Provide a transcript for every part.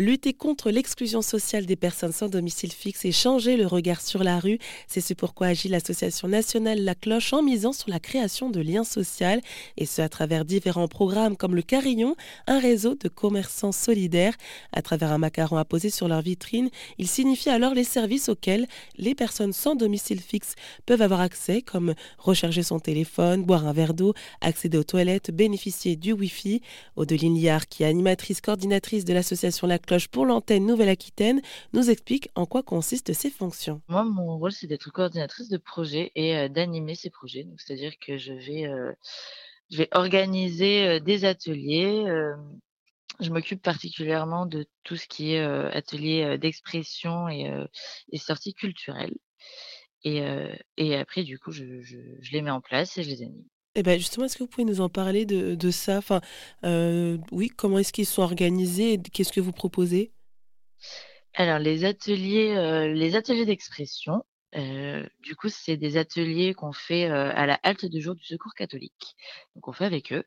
Lutter contre l'exclusion sociale des personnes sans domicile fixe et changer le regard sur la rue, c'est ce pourquoi agit l'association nationale La Cloche en misant sur la création de liens sociaux, et ce à travers différents programmes comme le Carillon, un réseau de commerçants solidaires. À travers un macaron apposé sur leur vitrine, il signifie alors les services auxquels les personnes sans domicile fixe peuvent avoir accès, comme recharger son téléphone, boire un verre d'eau, accéder aux toilettes, bénéficier du Wi-Fi. Odeline Liard, qui est animatrice coordinatrice de l'association La Cloche pour l'antenne Nouvelle-Aquitaine, nous explique en quoi consistent ces fonctions. Moi, mon rôle, c'est d'être coordinatrice de projet et euh, d'animer ces projets. C'est-à-dire que je vais, euh, je vais organiser euh, des ateliers. je m'occupe particulièrement de tout ce qui est atelier d'expression et, sorties culturelles. Et, après, du coup, je les mets en place et je les anime. Et ben justement, est-ce que vous pouvez nous en parler de, ça? Enfin, euh, Oui, comment est-ce qu'ils sont organisés qu'est-ce que vous proposez? Alors, les ateliers, euh, les ateliers d'expression, euh, du coup, c'est des ateliers qu'on fait à la halte de jour du Secours catholique. Donc, on fait avec eux.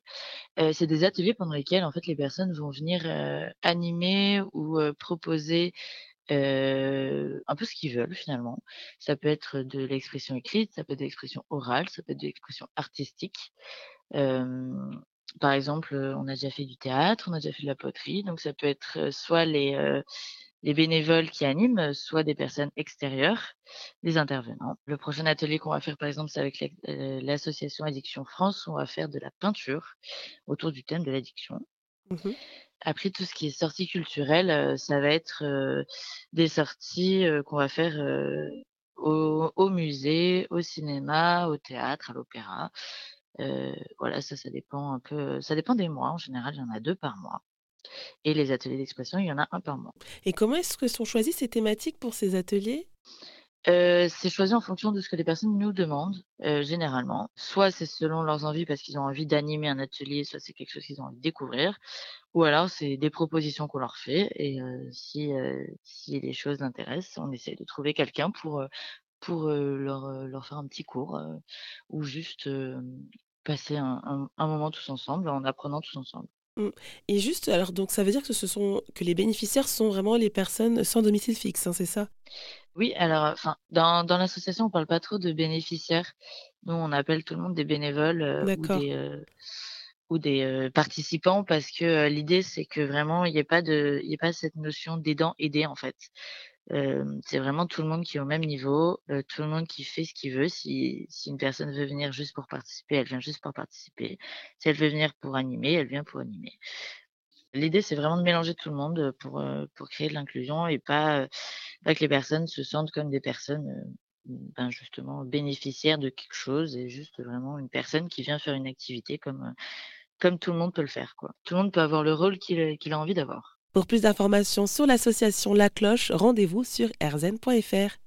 c'est des ateliers pendant lesquels, en fait, les personnes vont venir animer ou proposer un peu ce qu'ils veulent finalement. Ça peut être de l'expression écrite, ça peut être de l'expression orale, ça peut être de l'expression artistique. par exemple, on a déjà fait du théâtre, on a déjà fait de la poterie, donc ça peut être soit les, les bénévoles qui animent, soit des personnes extérieures, des intervenants. Le prochain atelier qu'on va faire, par exemple, c'est avec l'association Addiction France, on va faire de la peinture autour du thème de l'addiction. Mmh après, tout ce qui est sortie culturelle, ça va être des sorties qu'on va faire au, musée, au cinéma, au théâtre, à l'opéra. voilà, ça, ça dépend un peu. Ça dépend des mois. En général, il y en a deux par mois. Et les ateliers d'expression, il y en a un par mois. Et comment est-ce que sont choisies ces thématiques pour ces ateliers? C'est choisi en fonction de ce que les personnes nous demandent, généralement. Soit c'est selon leurs envies parce qu'ils ont envie d'animer un atelier, soit c'est quelque chose qu'ils ont envie de découvrir, ou alors c'est des propositions qu'on leur fait et si, si les choses l'intéressent, on essaie de trouver quelqu'un pour, pour, leur, leur faire un petit cours, ou juste, passer un moment tous ensemble en apprenant tous ensemble. Mmh. Et juste, alors donc ça veut dire que ce sont que les bénéficiaires sont vraiment les personnes sans domicile fixe, hein, c'est ça? Oui, alors, enfin, dans dans l'association, on parle pas trop de bénéficiaires. Nous, on appelle tout le monde des bénévoles, heu, ou des, ou des, participants parce que, l'idée, c'est que vraiment il y ait pas de il y ait pas cette notion d'aidant-aidé, en fait c'est vraiment tout le monde qui est au même niveau, tout le monde qui fait ce qu'il veut. Si si une personne veut venir juste pour participer, elle vient juste pour participer. Si elle veut venir pour animer, elle vient pour animer. L'idée, c'est vraiment de mélanger tout le monde, pour, pour créer de l'inclusion et pas, que les personnes se sentent comme des personnes, ben, justement bénéficiaires de quelque chose et juste vraiment une personne qui vient faire une activité comme, comme tout le monde peut le faire, quoi. Tout le monde peut avoir le rôle qu'il qu'il a envie d'avoir. Pour plus d'informations sur l'association La Cloche, rendez-vous sur rzn.fr.